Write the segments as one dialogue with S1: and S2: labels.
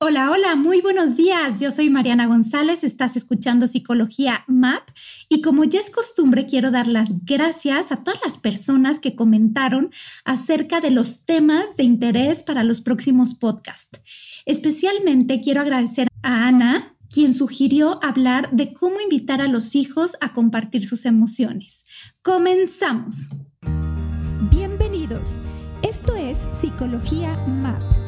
S1: Hola, hola, muy buenos días. Yo soy Mariana González, estás escuchando Psicología MAP y como ya es costumbre quiero dar las gracias a todas las personas que comentaron acerca de los temas de interés para los próximos podcasts. Especialmente quiero agradecer a Ana, quien sugirió hablar de cómo invitar a los hijos a compartir sus emociones. Comenzamos.
S2: Bienvenidos. Esto es Psicología MAP.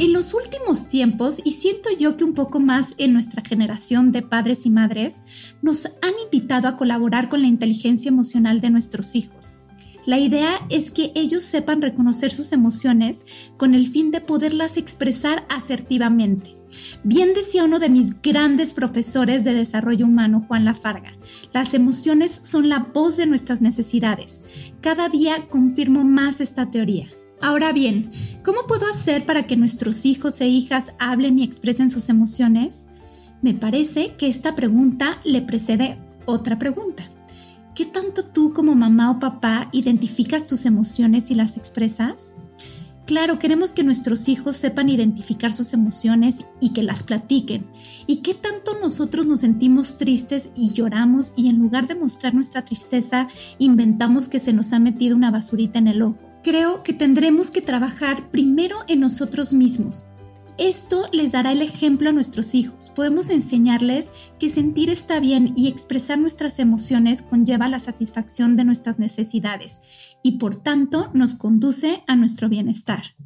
S1: En los últimos tiempos, y siento yo que un poco más en nuestra generación de padres y madres, nos han invitado a colaborar con la inteligencia emocional de nuestros hijos. La idea es que ellos sepan reconocer sus emociones con el fin de poderlas expresar asertivamente. Bien decía uno de mis grandes profesores de desarrollo humano, Juan Lafarga, las emociones son la voz de nuestras necesidades. Cada día confirmo más esta teoría. Ahora bien, ¿cómo puedo hacer para que nuestros hijos e hijas hablen y expresen sus emociones? Me parece que esta pregunta le precede otra pregunta. ¿Qué tanto tú como mamá o papá identificas tus emociones y las expresas? Claro, queremos que nuestros hijos sepan identificar sus emociones y que las platiquen. ¿Y qué tanto nosotros nos sentimos tristes y lloramos y en lugar de mostrar nuestra tristeza inventamos que se nos ha metido una basurita en el ojo? Creo que tendremos que trabajar primero en nosotros mismos. Esto les dará el ejemplo a nuestros hijos. Podemos enseñarles que sentir está bien y expresar nuestras emociones conlleva la satisfacción de nuestras necesidades y por tanto nos conduce a nuestro bienestar.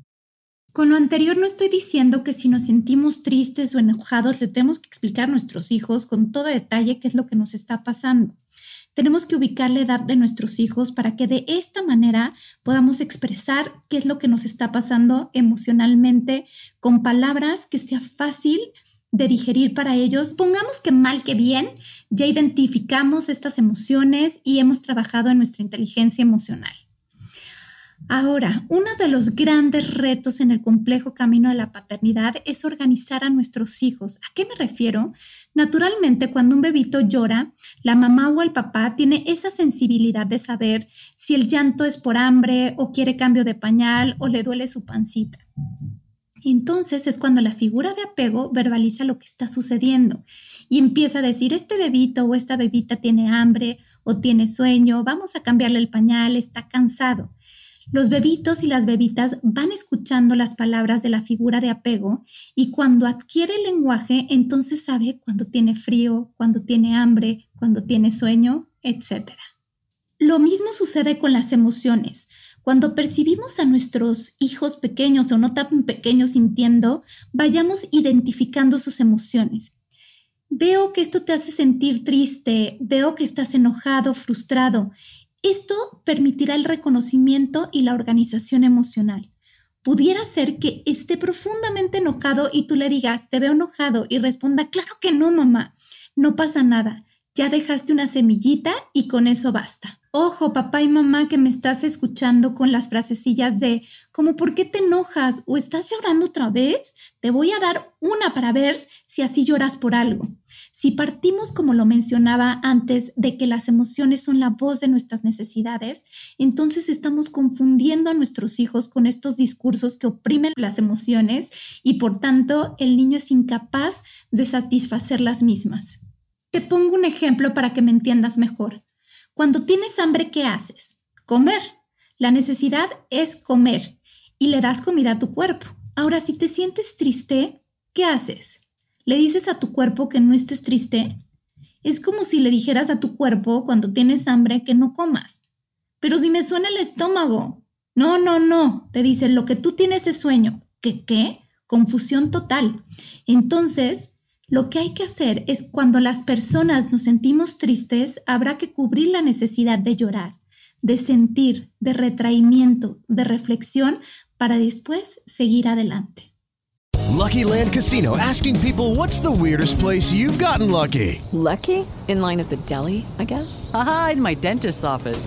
S1: Con lo anterior no estoy diciendo que si nos sentimos tristes o enojados le tenemos que explicar a nuestros hijos con todo detalle qué es lo que nos está pasando tenemos que ubicar la edad de nuestros hijos para que de esta manera podamos expresar qué es lo que nos está pasando emocionalmente con palabras que sea fácil de digerir para ellos. Pongamos que mal que bien, ya identificamos estas emociones y hemos trabajado en nuestra inteligencia emocional. Ahora, uno de los grandes retos en el complejo camino de la paternidad es organizar a nuestros hijos. ¿A qué me refiero? Naturalmente, cuando un bebito llora, la mamá o el papá tiene esa sensibilidad de saber si el llanto es por hambre o quiere cambio de pañal o le duele su pancita. Entonces es cuando la figura de apego verbaliza lo que está sucediendo y empieza a decir, este bebito o esta bebita tiene hambre o tiene sueño, vamos a cambiarle el pañal, está cansado. Los bebitos y las bebitas van escuchando las palabras de la figura de apego y cuando adquiere el lenguaje, entonces sabe cuando tiene frío, cuando tiene hambre, cuando tiene sueño, etc. Lo mismo sucede con las emociones. Cuando percibimos a nuestros hijos pequeños o no tan pequeños sintiendo, vayamos identificando sus emociones. Veo que esto te hace sentir triste, veo que estás enojado, frustrado esto permitirá el reconocimiento y la organización emocional. Pudiera ser que esté profundamente enojado y tú le digas, te veo enojado y responda, claro que no, mamá, no pasa nada, ya dejaste una semillita y con eso basta. Ojo, papá y mamá que me estás escuchando con las frasecillas de como ¿por qué te enojas? o estás llorando otra vez? Te voy a dar una para ver si así lloras por algo. Si partimos, como lo mencionaba antes, de que las emociones son la voz de nuestras necesidades, entonces estamos confundiendo a nuestros hijos con estos discursos que oprimen las emociones y por tanto el niño es incapaz de satisfacer las mismas. Te pongo un ejemplo para que me entiendas mejor. Cuando tienes hambre, ¿qué haces? Comer. La necesidad es comer y le das comida a tu cuerpo. Ahora, si te sientes triste, ¿qué haces? ¿Le dices a tu cuerpo que no estés triste? Es como si le dijeras a tu cuerpo cuando tienes hambre que no comas. Pero si me suena el estómago. No, no, no, te dice, lo que tú tienes es sueño. ¿Qué qué? Confusión total. Entonces, lo que hay que hacer es cuando las personas nos sentimos tristes, habrá que cubrir la necesidad de llorar, de sentir, de retraimiento, de reflexión, para después seguir adelante.
S3: Lucky Land Casino asking people what's the weirdest place you've gotten lucky?
S4: Lucky? In line at the deli, I guess?
S5: Aha, in my dentist's office.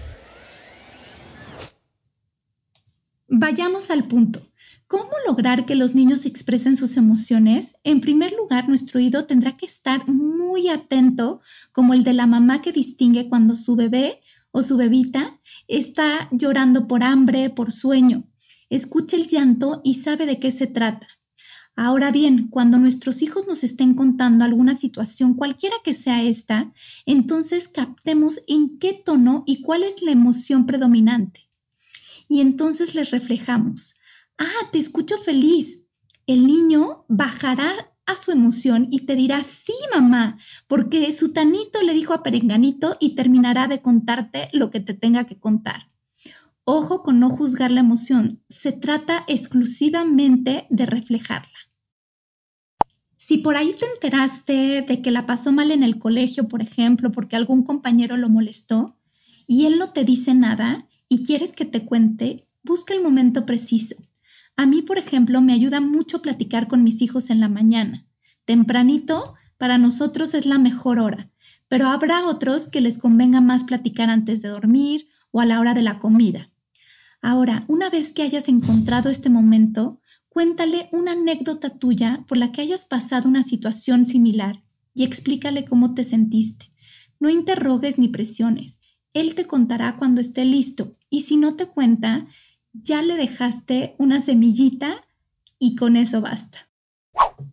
S1: Vayamos al punto. ¿Cómo lograr que los niños expresen sus emociones? En primer lugar, nuestro oído tendrá que estar muy atento, como el de la mamá que distingue cuando su bebé o su bebita está llorando por hambre, por sueño. Escucha el llanto y sabe de qué se trata. Ahora bien, cuando nuestros hijos nos estén contando alguna situación, cualquiera que sea esta, entonces captemos en qué tono y cuál es la emoción predominante y entonces les reflejamos, ah, te escucho feliz. El niño bajará a su emoción y te dirá, sí, mamá, porque su tanito le dijo a Perenganito y terminará de contarte lo que te tenga que contar. Ojo con no juzgar la emoción, se trata exclusivamente de reflejarla. Si por ahí te enteraste de que la pasó mal en el colegio, por ejemplo, porque algún compañero lo molestó, y él no te dice nada, y quieres que te cuente, busca el momento preciso. A mí, por ejemplo, me ayuda mucho platicar con mis hijos en la mañana. Tempranito, para nosotros es la mejor hora, pero habrá otros que les convenga más platicar antes de dormir o a la hora de la comida. Ahora, una vez que hayas encontrado este momento, cuéntale una anécdota tuya por la que hayas pasado una situación similar y explícale cómo te sentiste. No interrogues ni presiones. Él te contará cuando esté listo y si no te cuenta, ya le dejaste una semillita y con eso basta.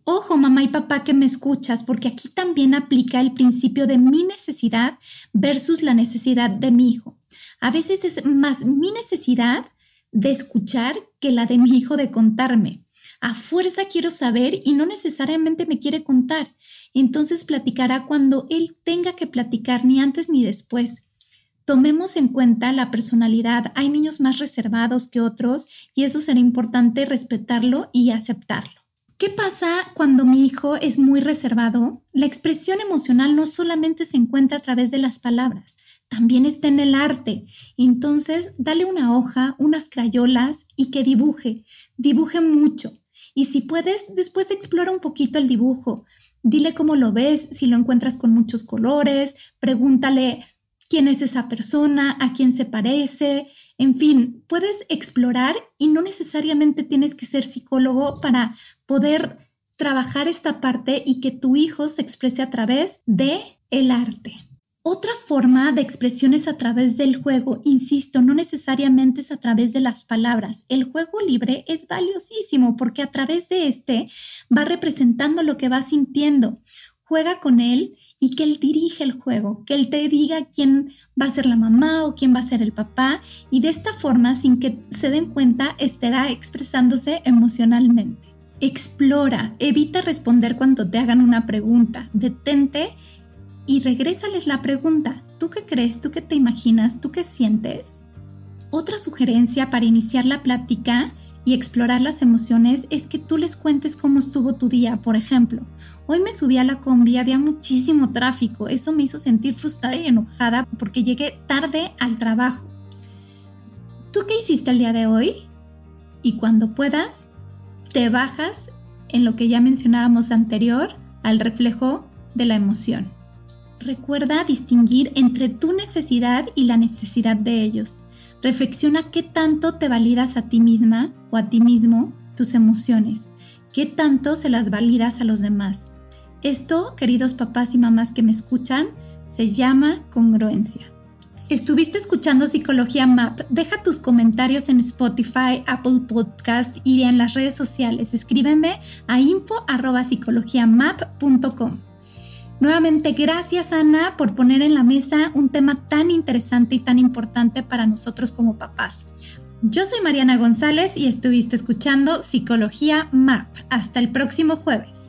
S1: Ojo, mamá y papá que me escuchas, porque aquí también aplica el principio de mi necesidad versus la necesidad de mi hijo. A veces es más mi necesidad de escuchar que la de mi hijo de contarme. A fuerza quiero saber y no necesariamente me quiere contar. Entonces platicará cuando él tenga que platicar, ni antes ni después. Tomemos en cuenta la personalidad. Hay niños más reservados que otros y eso será importante respetarlo y aceptarlo. ¿Qué pasa cuando mi hijo es muy reservado? La expresión emocional no solamente se encuentra a través de las palabras, también está en el arte. Entonces, dale una hoja, unas crayolas y que dibuje. Dibuje mucho. Y si puedes, después explora un poquito el dibujo. Dile cómo lo ves, si lo encuentras con muchos colores, pregúntale quién es esa persona, a quién se parece, en fin, puedes explorar y no necesariamente tienes que ser psicólogo para poder trabajar esta parte y que tu hijo se exprese a través de el arte. Otra forma de expresión es a través del juego, insisto, no necesariamente es a través de las palabras. El juego libre es valiosísimo porque a través de este va representando lo que va sintiendo. Juega con él y que él dirige el juego, que él te diga quién va a ser la mamá o quién va a ser el papá y de esta forma, sin que se den cuenta, estará expresándose emocionalmente. Explora, evita responder cuando te hagan una pregunta, detente y regrésales la pregunta. ¿Tú qué crees? ¿Tú qué te imaginas? ¿Tú qué sientes? Otra sugerencia para iniciar la plática y explorar las emociones es que tú les cuentes cómo estuvo tu día. Por ejemplo, hoy me subí a la combi, había muchísimo tráfico. Eso me hizo sentir frustrada y enojada porque llegué tarde al trabajo. ¿Tú qué hiciste el día de hoy? Y cuando puedas, te bajas en lo que ya mencionábamos anterior al reflejo de la emoción. Recuerda distinguir entre tu necesidad y la necesidad de ellos. Reflexiona qué tanto te validas a ti misma o a ti mismo tus emociones, qué tanto se las validas a los demás. Esto, queridos papás y mamás que me escuchan, se llama congruencia. Estuviste escuchando Psicología Map. Deja tus comentarios en Spotify, Apple Podcast y en las redes sociales. Escríbeme a info.psicologiamap.com. Nuevamente, gracias Ana por poner en la mesa un tema tan interesante y tan importante para nosotros como papás. Yo soy Mariana González y estuviste escuchando Psicología MAP. Hasta el próximo jueves.